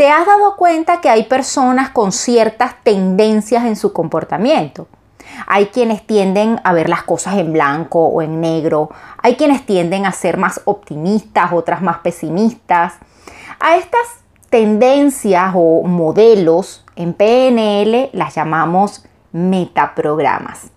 ¿Te has dado cuenta que hay personas con ciertas tendencias en su comportamiento? Hay quienes tienden a ver las cosas en blanco o en negro. Hay quienes tienden a ser más optimistas, otras más pesimistas. A estas tendencias o modelos en PNL las llamamos metaprogramas.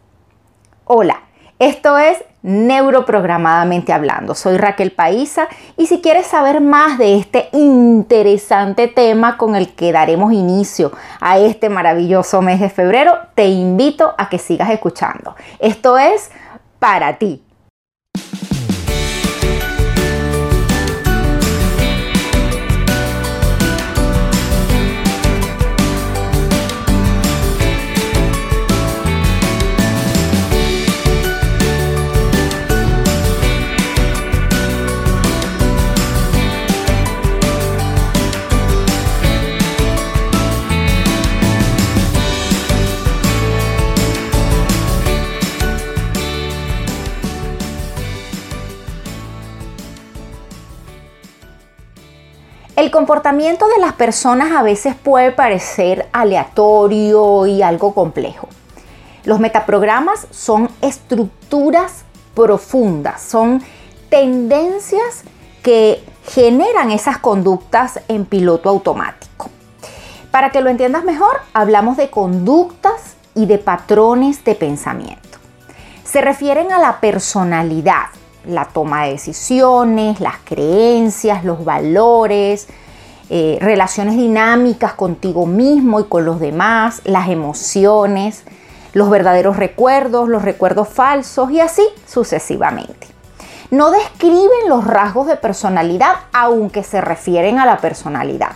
Hola, esto es Neuroprogramadamente Hablando. Soy Raquel Paisa y si quieres saber más de este interesante tema con el que daremos inicio a este maravilloso mes de febrero, te invito a que sigas escuchando. Esto es para ti. Comportamiento de las personas a veces puede parecer aleatorio y algo complejo. Los metaprogramas son estructuras profundas, son tendencias que generan esas conductas en piloto automático. Para que lo entiendas mejor, hablamos de conductas y de patrones de pensamiento. Se refieren a la personalidad, la toma de decisiones, las creencias, los valores, eh, relaciones dinámicas contigo mismo y con los demás, las emociones, los verdaderos recuerdos, los recuerdos falsos y así sucesivamente. No describen los rasgos de personalidad aunque se refieren a la personalidad.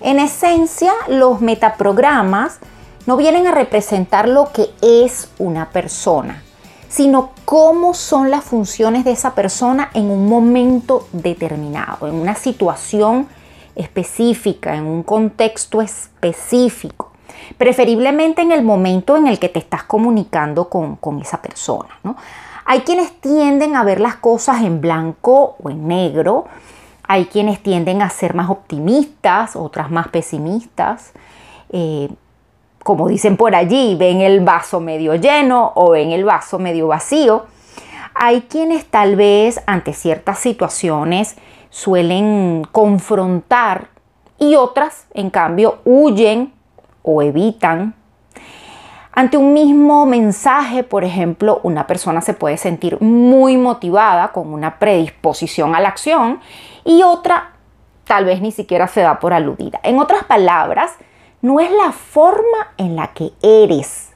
En esencia, los metaprogramas no vienen a representar lo que es una persona, sino cómo son las funciones de esa persona en un momento determinado, en una situación específica, en un contexto específico, preferiblemente en el momento en el que te estás comunicando con, esa persona. Hay quienes tienden a ver las cosas en blanco o en negro, hay quienes tienden a ser más optimistas, otras más pesimistas. Eh, como dicen por allí, ven el vaso medio lleno o ven el vaso medio vacío. Hay quienes tal vez ante ciertas situaciones suelen confrontar y otras, en cambio, huyen o evitan. Ante un mismo mensaje, por ejemplo, una persona se puede sentir muy motivada con una predisposición a la acción y otra tal vez ni siquiera se da por aludida. En otras palabras, no es la forma en la que eres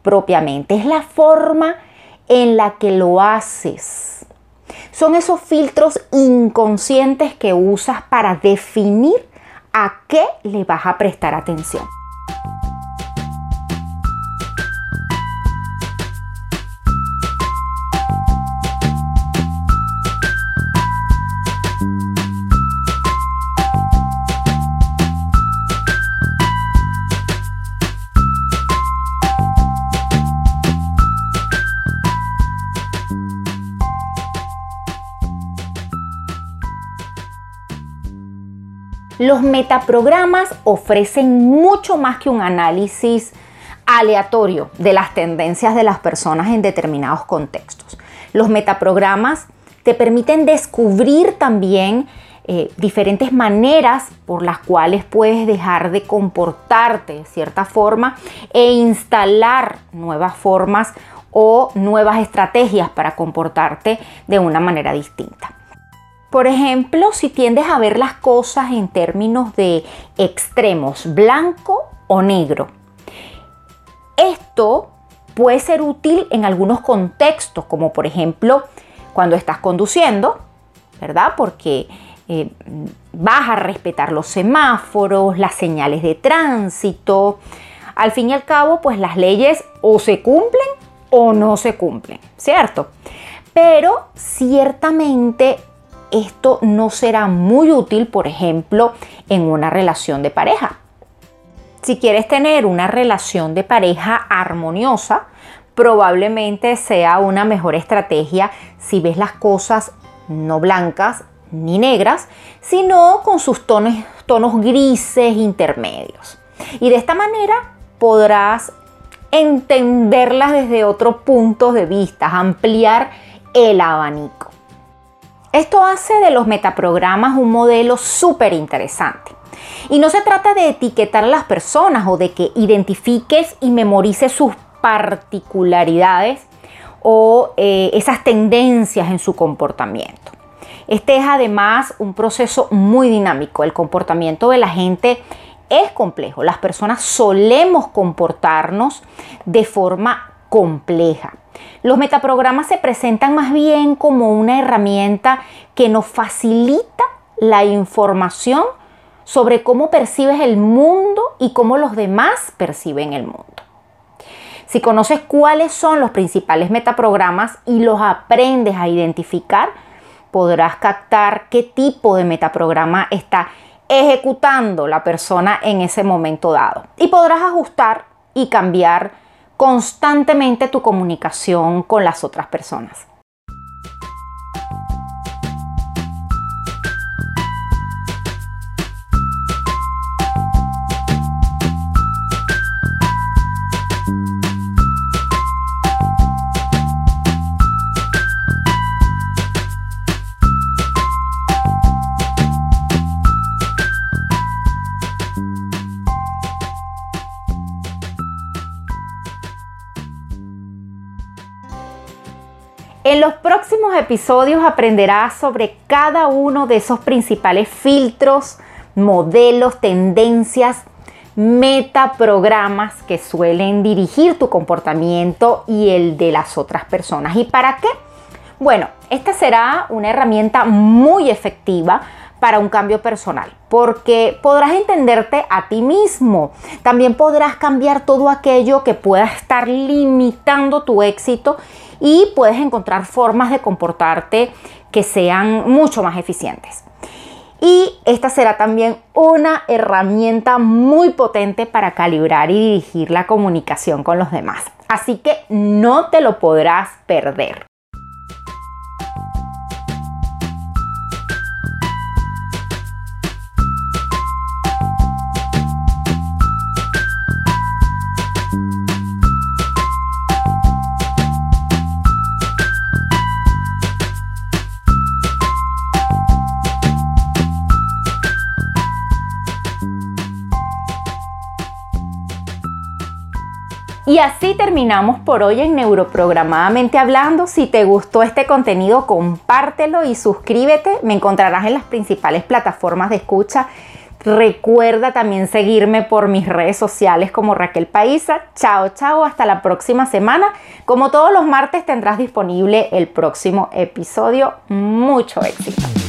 propiamente, es la forma en la que lo haces. Son esos filtros inconscientes que usas para definir a qué le vas a prestar atención. Los metaprogramas ofrecen mucho más que un análisis aleatorio de las tendencias de las personas en determinados contextos. Los metaprogramas te permiten descubrir también eh, diferentes maneras por las cuales puedes dejar de comportarte de cierta forma e instalar nuevas formas o nuevas estrategias para comportarte de una manera distinta. Por ejemplo, si tiendes a ver las cosas en términos de extremos, blanco o negro. Esto puede ser útil en algunos contextos, como por ejemplo cuando estás conduciendo, ¿verdad? Porque eh, vas a respetar los semáforos, las señales de tránsito. Al fin y al cabo, pues las leyes o se cumplen o no se cumplen, ¿cierto? Pero ciertamente esto no será muy útil, por ejemplo, en una relación de pareja. Si quieres tener una relación de pareja armoniosa, probablemente sea una mejor estrategia si ves las cosas no blancas ni negras, sino con sus tonos, grises intermedios. Y de esta manera podrás entenderlas desde otro punto de vista, ampliar el abanico. Esto hace de los metaprogramas un modelo súper interesante. Y no se trata de etiquetar a las personas o de que identifiques y memorices sus particularidades o eh, esas tendencias en su comportamiento. Este es además un proceso muy dinámico. El comportamiento de la gente es complejo. Las personas solemos comportarnos de forma compleja. Los metaprogramas se presentan más bien como una herramienta que nos facilita la información sobre cómo percibes el mundo y cómo los demás perciben el mundo. Si conoces cuáles son los principales metaprogramas y los aprendes a identificar, podrás captar qué tipo de metaprograma está ejecutando la persona en ese momento dado. Y podrás ajustar y cambiar constantemente tu comunicación con las otras personas. En los próximos episodios aprenderás sobre cada uno de esos principales filtros, modelos, tendencias, metaprogramas que suelen dirigir tu comportamiento y el de las otras personas. ¿Y para qué? Bueno, esta será una herramienta muy efectiva para un cambio personal, porque podrás entenderte a ti mismo. También podrás cambiar todo aquello que pueda estar limitando tu éxito y puedes encontrar formas de comportarte que sean mucho más eficientes. Y esta será también una herramienta muy potente para calibrar y dirigir la comunicación con los demás. Así que no te lo podrás perder. Y así terminamos por hoy en Neuroprogramadamente Hablando. Si te gustó este contenido, compártelo y suscríbete. Me encontrarás en las principales plataformas de escucha. Recuerda también seguirme por mis redes sociales como Raquel Paisa. Chao, chao, hasta la próxima semana. Como todos los martes tendrás disponible el próximo episodio. Mucho éxito.